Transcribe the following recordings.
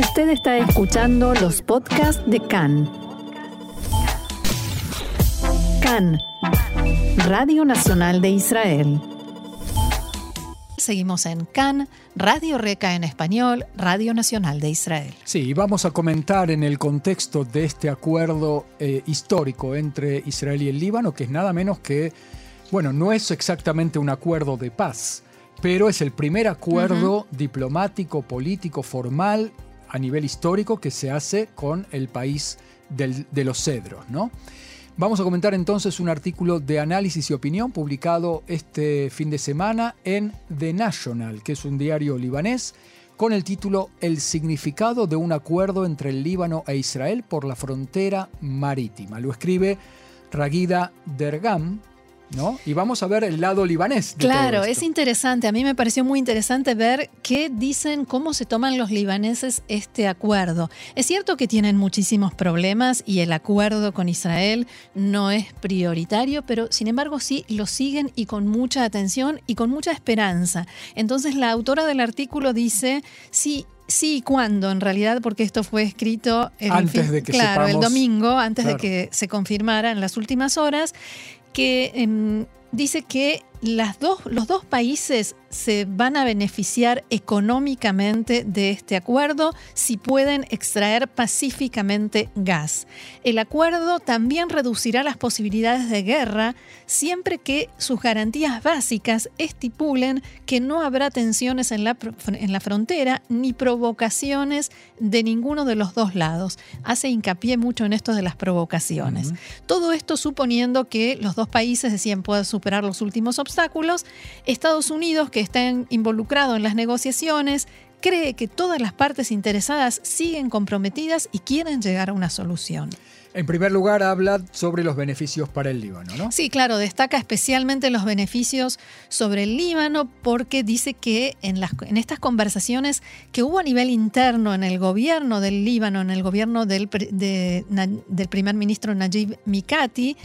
Usted está escuchando los podcasts de CAN. CAN, Radio Nacional de Israel. Seguimos en CAN, Radio Reca en español, Radio Nacional de Israel. Sí, y vamos a comentar en el contexto de este acuerdo eh, histórico entre Israel y el Líbano, que es nada menos que, bueno, no es exactamente un acuerdo de paz, pero es el primer acuerdo diplomático, político, formal a nivel histórico que se hace con el país de los cedros, ¿no? Vamos a comentar entonces un artículo de análisis y opinión publicado este fin de semana en The National, que es un diario libanés, con el título El significado de un acuerdo entre el Líbano e Israel por la frontera marítima. Lo escribe Ragida Dergam, y vamos a ver el lado libanés. claro, es interesante. A mí me pareció muy interesante ver qué dicen, cómo se toman los libaneses este acuerdo. Es cierto que tienen muchísimos problemas y el acuerdo con Israel no es prioritario, pero sin embargo sí lo siguen y con mucha atención y con mucha esperanza. Entonces la autora del artículo dice, sí, Sí, y ¿cuándo? En realidad, porque esto fue escrito el, antes de que claro, el domingo, antes de que se confirmara en las últimas horas que em, dice que las dos, los dos países se van a beneficiar económicamente de este acuerdo si pueden extraer pacíficamente gas. El acuerdo también reducirá las posibilidades de guerra siempre que sus garantías básicas estipulen que no habrá tensiones en la, en la frontera ni provocaciones de ninguno de los dos lados. Hace hincapié mucho en esto de las provocaciones. Todo esto suponiendo que los dos países decían puedan superar los últimos obstáculos. Estados Unidos, que está involucrado en las negociaciones, cree que todas las partes interesadas siguen comprometidas y quieren llegar a una solución. En primer lugar, habla sobre los beneficios para el Líbano, ¿no? Sí, claro, destaca especialmente los beneficios sobre el Líbano porque dice que en, las, en estas conversaciones que hubo a nivel interno en el gobierno del Líbano, en el gobierno del, del primer ministro Najib Mikati,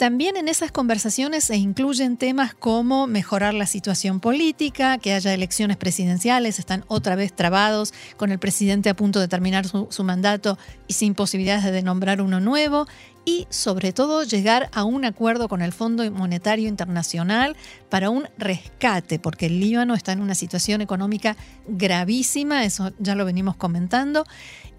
también en esas conversaciones se incluyen temas como mejorar la situación política, que haya elecciones presidenciales, están otra vez trabados con el presidente a punto de terminar su, mandato y sin posibilidades de nombrar uno nuevo, y sobre todo llegar a un acuerdo con el Fondo Monetario Internacional para un rescate, porque el Líbano está en una situación económica gravísima, eso ya lo venimos comentando,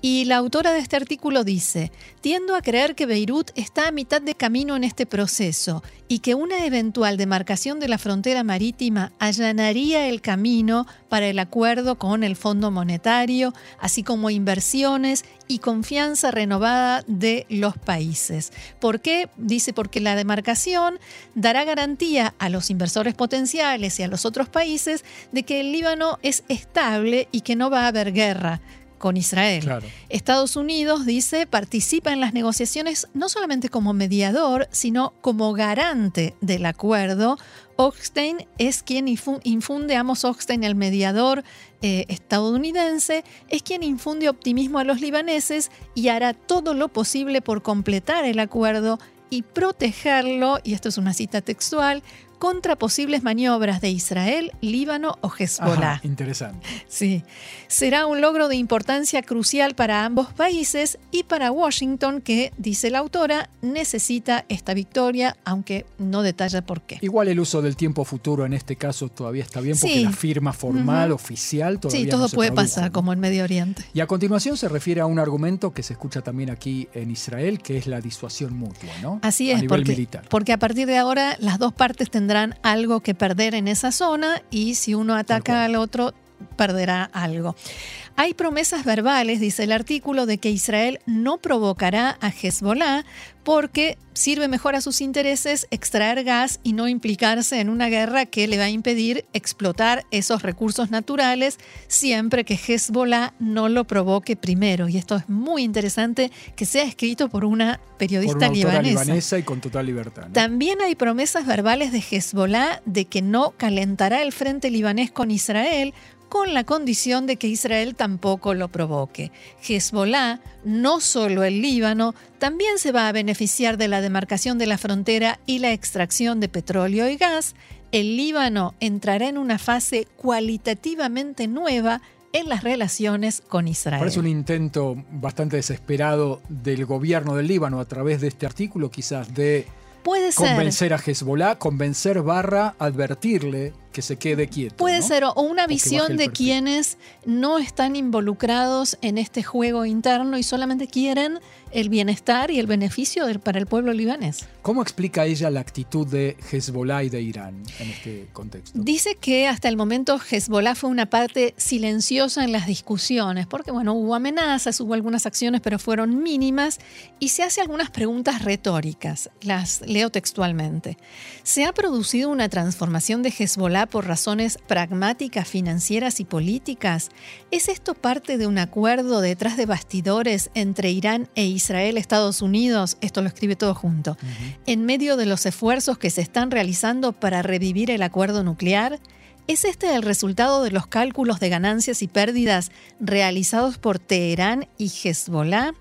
y la autora de este artículo dice, tiendo a creer que Beirut está a mitad de camino en este proceso y que una eventual demarcación de la frontera marítima allanaría el camino para el acuerdo con el Fondo Monetario, así como inversiones y confianza renovada de los países. ¿Por qué? Dice porque la demarcación dará garantía a los inversores potenciales y a los otros países de que el Líbano es estable y que no va a haber guerra con Israel. Estados Unidos, dice, participa en las negociaciones no solamente como mediador, sino como garante del acuerdo. Hochstein es quien infunde, Amos Hochstein, el mediador eh, estadounidense, es quien infunde optimismo a los libaneses y hará todo lo posible por completar el acuerdo y protegerlo, y esto es una cita textual, contra posibles maniobras de Israel, Líbano o Hezbollah. interesante. Sí. Será un logro de importancia crucial para ambos países y para Washington, que, dice la autora, necesita esta victoria, aunque no detalla por qué. Igual el uso del tiempo futuro en este caso todavía está bien, porque la firma formal, oficial, todavía Sí, todo puede pasar, como en Medio Oriente. Y a continuación se refiere a un argumento que se escucha también aquí en Israel, que es la disuasión mutua, ¿no? Así es, a nivel militar. porque a partir de ahora las dos partes tendrán tendrán algo que perder en esa zona y si uno ataca al otro, perderá algo. Hay promesas verbales, dice el artículo, de que Israel no provocará a Hezbollah porque sirve mejor a sus intereses extraer gas y no implicarse en una guerra que le va a impedir explotar esos recursos naturales siempre que Hezbollah no lo provoque primero. Y esto es muy interesante que sea escrito por una periodista libanesa. y con total libertad. También hay promesas verbales de Hezbollah de que no calentará el frente libanés con Israel con la condición de que Israel tampoco lo provoque. Hezbollah, no solo el Líbano, también se va a beneficiar de la demarcación de la frontera y la extracción de petróleo y gas. El Líbano entrará en una fase cualitativamente nueva en las relaciones con Israel. Parece un intento bastante desesperado del gobierno del Líbano a través de este artículo, quizás de Puede ser. convencer a Hezbollah, convencer barra advertirle que se quede quieto. Puede ¿no? ser, o una que visión de perfil. quienes no están involucrados en este juego interno y solamente quieren el bienestar y el beneficio del- para el pueblo libanés. ¿Cómo explica ella la actitud de Hezbollah y de Irán en este contexto? Dice que hasta el momento Hezbollah fue una parte silenciosa en las discusiones, porque bueno, hubo amenazas, hubo algunas acciones, pero fueron mínimas, y se hace algunas preguntas retóricas. Las leo textualmente. ¿Se ha producido una transformación de Hezbollah por razones pragmáticas, financieras y políticas? ¿Es esto parte de un acuerdo detrás de bastidores entre Irán e Israel, Estados Unidos? Esto lo escribe todo junto. En medio de los esfuerzos que se están realizando para revivir el acuerdo nuclear, ¿es este el resultado de los cálculos de ganancias y pérdidas realizados por Teherán y Hezbollah?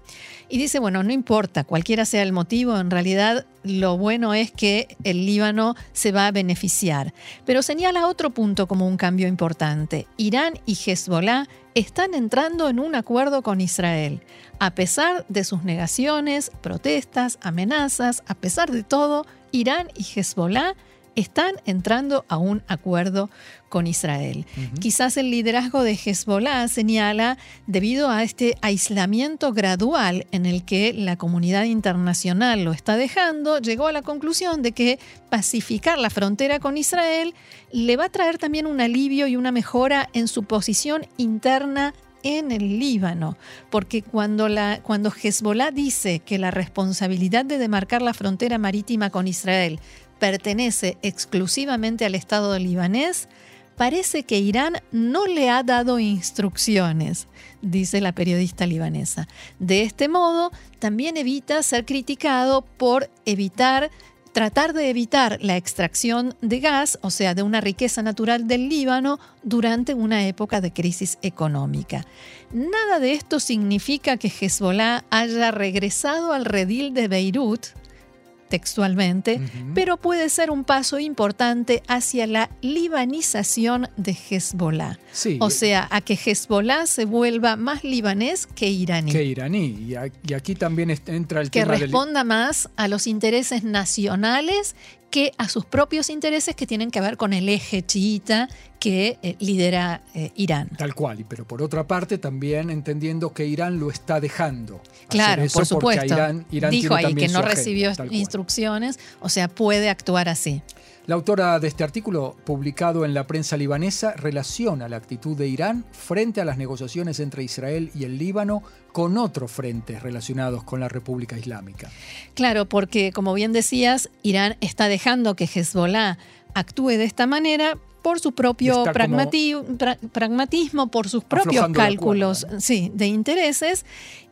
Y dice, bueno, no importa, cualquiera sea el motivo, en realidad lo bueno es que el Líbano se va a beneficiar. Pero señala otro punto como un cambio importante. Irán y Hezbollah están entrando en un acuerdo con Israel. A pesar de sus negaciones, protestas, amenazas, a pesar de todo, Irán y Hezbollah están entrando a un acuerdo con Israel. Quizás el liderazgo de Hezbollah señala, debido a este aislamiento gradual en el que la comunidad internacional lo está dejando, llegó a la conclusión de que pacificar la frontera con Israel le va a traer también un alivio y una mejora en su posición interna en el Líbano, porque cuando, la, cuando Hezbollah dice que la responsabilidad de demarcar la frontera marítima con Israel pertenece exclusivamente al Estado libanés, parece que Irán no le ha dado instrucciones, dice la periodista libanesa. De este modo, también evita ser criticado por evitar tratar de evitar la extracción de gas, o sea, de una riqueza natural del Líbano, durante una época de crisis económica. Nada de esto significa que Hezbollah haya regresado al redil de Beirut, textualmente, pero puede ser un paso importante hacia la libanización de Hezbollah. Sí, O sea, a que Hezbollah se vuelva más libanés que iraní. que iraní. Y, aquí también entra el que tema del... responda más a los intereses nacionales que a sus propios intereses que tienen que ver con el eje chiita que eh, lidera eh, Irán. Tal cual, pero por otra parte también entendiendo que Irán lo está dejando. Claro, por supuesto. Irán- Irán Dijo ahí que no agenda, recibió instrucciones, o sea, puede actuar así. La autora de este artículo, publicado en la prensa libanesa, relaciona la actitud de Irán frente a las negociaciones entre Israel y el Líbano con otros frentes relacionados con la República Islámica. Claro, porque como bien decías, Irán está dejando que Hezbollah actúe de esta manera por su propio pragmati- pra- pragmatismo, por sus propios cálculos cuerda, sí, de intereses,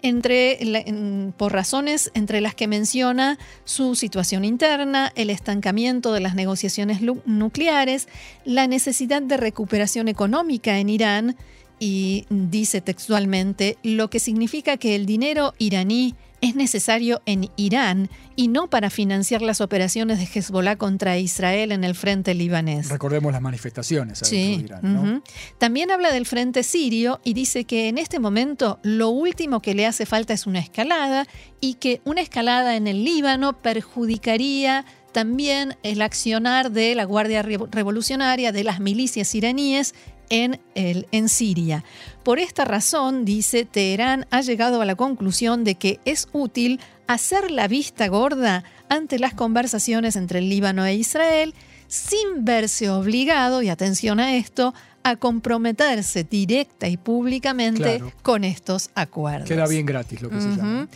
entre la- en- por razones entre las que menciona su situación interna, el estancamiento de las negociaciones nucleares, la necesidad de recuperación económica en Irán y dice textualmente lo que significa que el dinero iraní es necesario en Irán y no para financiar las operaciones de Hezbollah contra Israel en el frente libanés. Recordemos las manifestaciones Sí. de Irán, ¿no? También habla del frente sirio y dice que en este momento lo último que le hace falta es una escalada y que una escalada en el Líbano perjudicaría también el accionar de la Guardia Revo- Revolucionaria, de las milicias iraníes en, el, en Siria. Por esta razón, dice, Teherán ha llegado a la conclusión de que es útil hacer la vista gorda ante las conversaciones entre el Líbano e Israel sin verse obligado, y atención a esto, a comprometerse directa y públicamente Claro. con estos acuerdos. Queda bien gratis lo que se llama.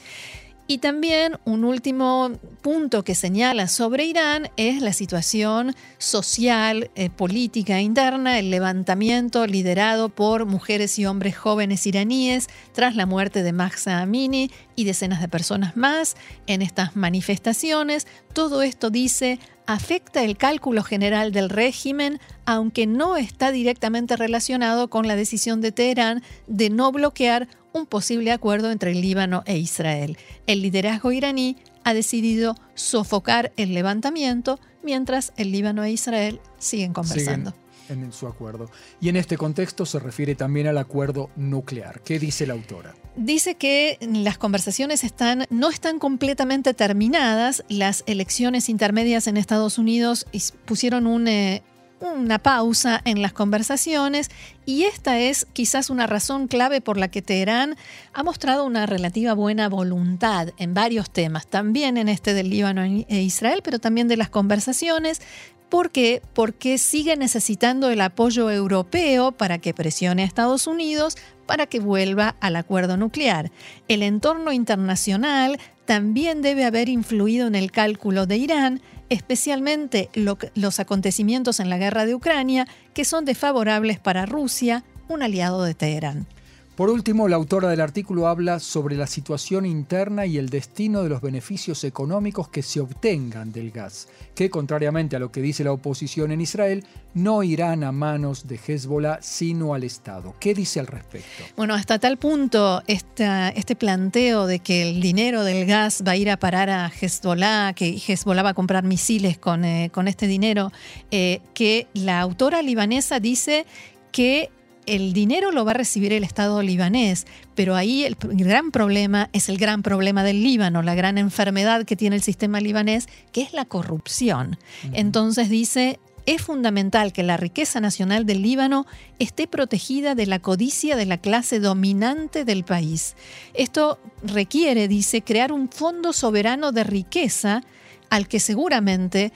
Y también un último punto que señala sobre Irán es la situación social, eh, política interna, el levantamiento liderado por mujeres y hombres jóvenes iraníes tras la muerte de Mahsa Amini y decenas de personas más en estas manifestaciones. Todo esto dice afecta el cálculo general del régimen, aunque no está directamente relacionado con la decisión de Teherán de no bloquear un posible acuerdo entre el Líbano e Israel. El liderazgo iraní ha decidido sofocar el levantamiento mientras el Líbano e Israel siguen conversando. en su acuerdo. Y en este contexto se refiere también al acuerdo nuclear. ¿Qué dice la autora? Dice que las conversaciones están, no están completamente terminadas. Las elecciones intermedias en Estados Unidos pusieron un, eh, una pausa en las conversaciones y esta es quizás una razón clave por la que Teherán ha mostrado una relativa buena voluntad en varios temas, también en este del Líbano e Israel, pero también de las conversaciones. ¿Por qué? Porque sigue necesitando el apoyo europeo para que presione a Estados Unidos para que vuelva al acuerdo nuclear. El entorno internacional también debe haber influido en el cálculo de Irán especialmente los acontecimientos en la guerra de Ucrania, que son desfavorables para Rusia, un aliado de Teherán. Por último, la autora del artículo habla sobre la situación interna y el destino de los beneficios económicos que se obtengan del gas, que contrariamente a lo que dice la oposición en Israel, no irán a manos de Hezbollah, sino al Estado. ¿Qué dice al respecto? Bueno, hasta tal punto este planteo de que el dinero del gas va a ir a parar a Hezbollah, que Hezbollah va a comprar misiles con, eh, con este dinero, eh, que la autora libanesa dice que el dinero lo va a recibir el Estado libanés, pero ahí el gran problema es el gran problema del Líbano, la gran enfermedad que tiene el sistema libanés, que es la corrupción. Entonces dice, es fundamental que la riqueza nacional del Líbano esté protegida de la codicia de la clase dominante del país. Esto requiere, dice, crear un fondo soberano de riqueza al que seguramente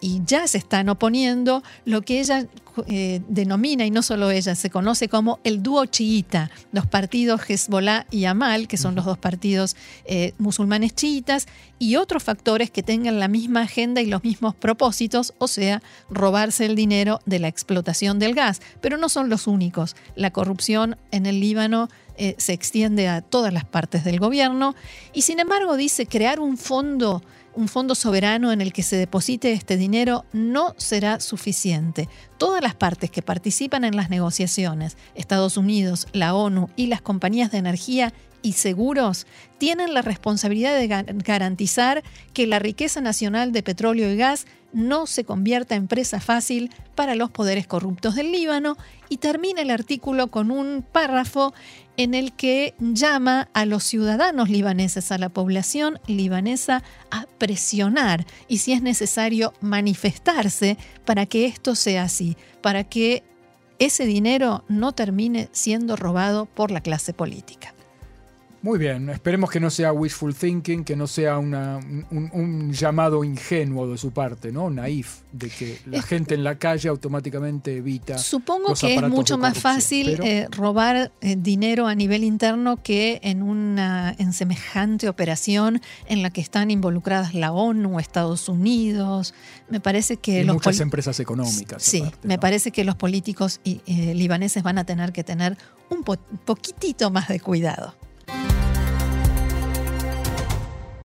y ya se están oponiendo lo que ella eh, denomina, y no solo ella, se conoce como el dúo chiita, los partidos Hezbollah y Amal, que son los dos partidos eh, musulmanes chiitas, y otros factores que tengan la misma agenda y los mismos propósitos, o sea, robarse el dinero de la explotación del gas. Pero no son los únicos. La corrupción en el Líbano eh, se extiende a todas las partes del gobierno, y sin embargo dice crear un fondo un fondo soberano en el que se deposite este dinero no será suficiente. Todas las partes que participan en las negociaciones, Estados Unidos, la ONU y las compañías de energía y seguros, tienen la responsabilidad de garantizar que la riqueza nacional de petróleo y gas no se convierta en presa fácil para los poderes corruptos del Líbano y termina el artículo con un párrafo en el que llama a los ciudadanos libaneses, a la población libanesa, a presionar y si es necesario manifestarse para que esto sea así, para que ese dinero no termine siendo robado por la clase política. Muy bien, esperemos que no sea wishful thinking, que no sea un, llamado ingenuo de su parte, ¿no? Naif, de que la gente en la calle automáticamente evita. Supongo que es mucho más fácil eh, robar eh, dinero a nivel interno que en una en semejante operación en la que están involucradas la ONU, Estados Unidos. Me parece que y muchas empresas económicas. Sí, me parece que los políticos eh, libaneses van a tener que tener un poquitito más de cuidado.